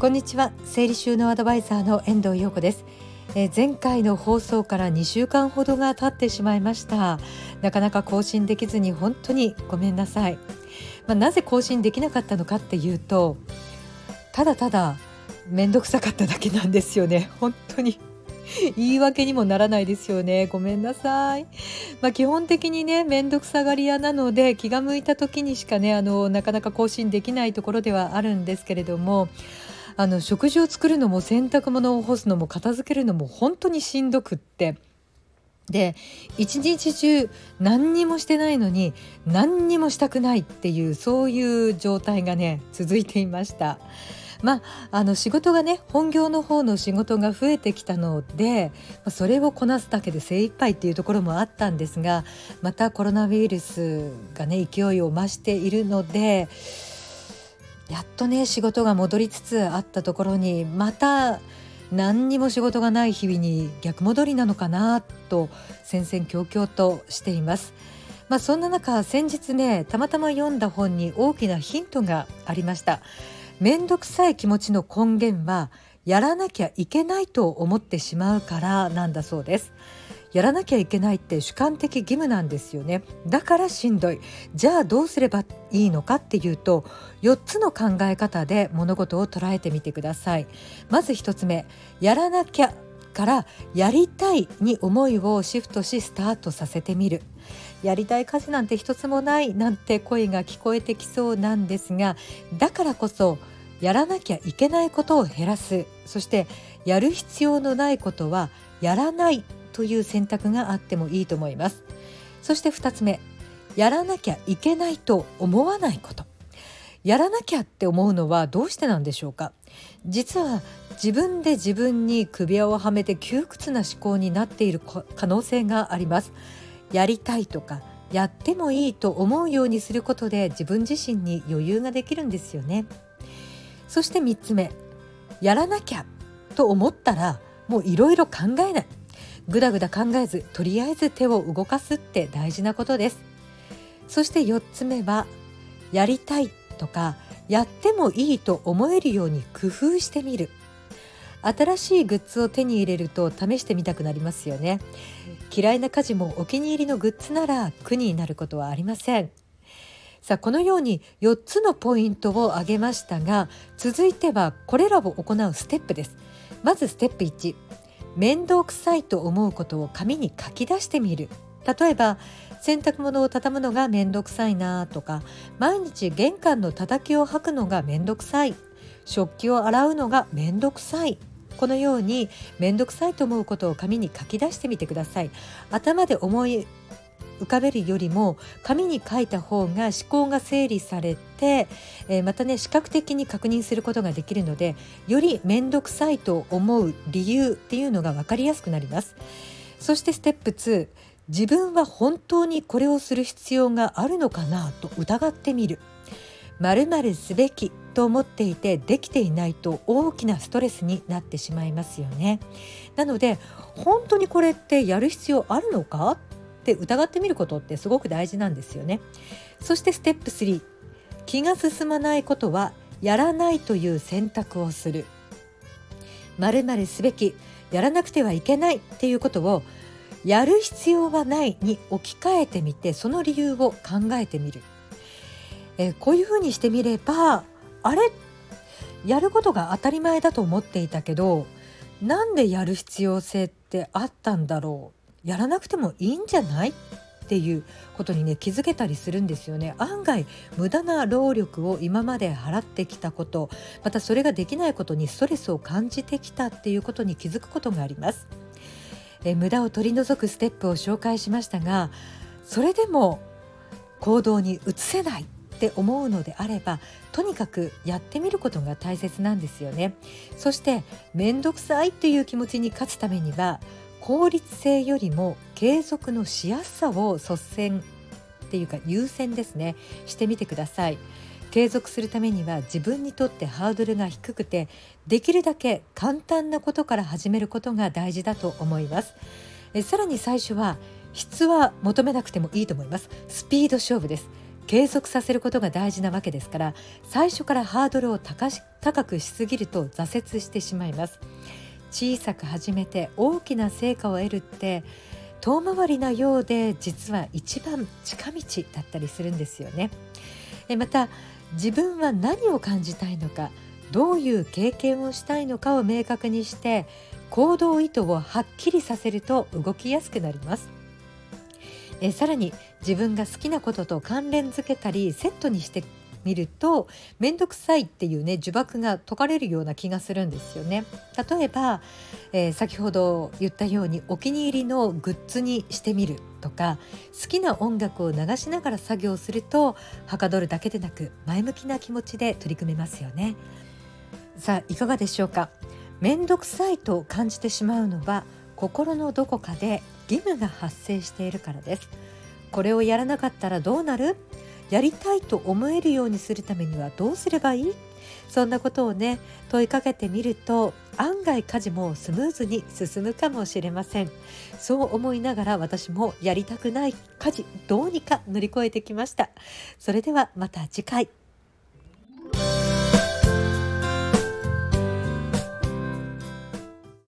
こんにちは。整理収納アドバイザーの遠藤陽子です、えー、前回の放送から2週間ほどが経ってしまいました。なかなか更新できずに本当にごめんなさい、まあ、なぜ更新できなかったのかっていうとただただ面倒くさかっただけなんですよね。本当に。言い訳にもならないですよね。ごめんなさい、まあ、基本的にね面倒くさがり屋なので気が向いた時にしかねあのなかなか更新できないところではあるんですけれどもあの食事を作るのも洗濯物を干すのも片付けるのも本当にしんどくってで一日中何にもしてないのに何にもしたくないっていうそういう状態がね続いていました。まあ、あの仕事がね本業の方の仕事が増えてきたのでそれをこなすだけで精一杯っていうところもあったんですがまたコロナウイルスがね勢いを増しているのでやっとね仕事が戻りつつあったところにまた何にも仕事がない日々に逆戻りなのかなと戦々恐々としています。まあ、そんな中先日ねたまたま読んだ本に大きなヒントがありました。面倒くさい気持ちの根源はやらなきゃいけないと思ってしまうからなんだそうです。やらなきゃいけないって主観的義務なんですよね。だからしんどい。じゃあどうすればいいのかっていうと4つの考え方で物事を捉えてみてください。まず1つ目やらなきゃからやりたいに思いをシフトしスタートさせてみる。やりたい家事なんて一つもないなんて声が聞こえてきそうなんですがだからこそやらなきゃいけないことを減らす。そしてやる必要のないことはやらないという選択があってもいいと思います。そして2つ目やらなきゃいけないと思わないこと。やらなきゃって思うのはどうしてなんでしょうか？実は自分で自分に首輪をはめて窮屈な思考になっている可能性があります。やりたいとかやってもいいと思うようにすることで自分自身に余裕ができるんですよね。そして3つ目やらなきゃと思ったらもういろいろ考えない。ぐだぐだ考えずとりあえず手を動かすって大事なことです。そして4つ目はやりたいとかやってもいいと思えるように工夫してみる。新しいグッズを手に入れると試してみたくなりますよね。嫌いな家事もお気に入りのグッズなら苦になることはありません。さあこのように4つのポイントを挙げましたが続いてはこれらを行うステップです。まずステップ1面倒くさいと思うことを紙に書き出してみる。例えば洗濯物を畳むのが面倒くさいなとか毎日玄関のたたきを履くのが面倒くさい。食器を洗うのが面倒くさい。このように面倒くさいと思うことを紙に書き出してみてください。頭で思い浮かべるよりも紙に書いた方が思考が整理されて、えー、またね視覚的に確認することができるのでより面倒くさいと思う理由っていうのが分かりやすくなります。そしてステップ2自分は本当にこれをする必要があるのかなと疑ってみる。〇〇すべきと思っていてできていないと大きなストレスになってしまいますよね。なので本当にこれってやる必要あるのかって疑ってみることってすごく大事なんですよね。そしてステップ3気が進まないことはやらないという選択をする。まるすべきやらなくてはいけないっていうことをやる必要はないに置き換えてみてその理由を考えてみる。えこういうふうにしてみればあれ？やることが当たり前だと思っていたけどなんでやる必要性ってあったんだろう？やらなくてもいいんじゃない？っていうことにね気づけたりするんですよね。案外無駄な労力を今まで払ってきたことまたそれができないことにストレスを感じてきたっていうことに気づくことがあります。え無駄を取り除くステップを紹介しましたがそれでも行動に移せないって思うのであればとにかくやってみることが大切なんですよね。そして面倒くさいっていう気持ちに勝つためには効率性よりも継続のしやすさを率先っていうか優先ですね。してみてください。継続するためには自分にとってハードルが低くてできるだけ簡単なことから始めることが大事だと思います。えさらに最初は質は求めなくてもいいと思います。スピード勝負です。継続させることが大事なわけですから最初からハードルを高くしすぎると挫折してしまいます。小さく始めて大きな成果を得るって遠回りなようで実は一番近道だったりするんですよね。また自分は何を感じたいのかどういう経験をしたいのかを明確にして行動意図をはっきりさせると動きやすくなります。えさらに自分が好きなことと関連づけたりセットにしてみると面倒くさいっていうね呪縛が解かれるような気がするんですよね。例えば、えー、先ほど言ったようにお気に入りのグッズにしてみるとか好きな音楽を流しながら作業するとはかどるだけでなく前向きな気持ちで取り組めますよね。さあいかがでしょうか？面倒くさいと感じてしまうのは心のどこかで義務が発生しているからです。これをやらなかったらどうなる？やりたいと思えるようにするためにはどうすればいい？そんなことをね問いかけてみると案外家事もスムーズに進むかもしれません。そう思いながら私もやりたくない家事どうにか乗り越えてきました。それではまた次回。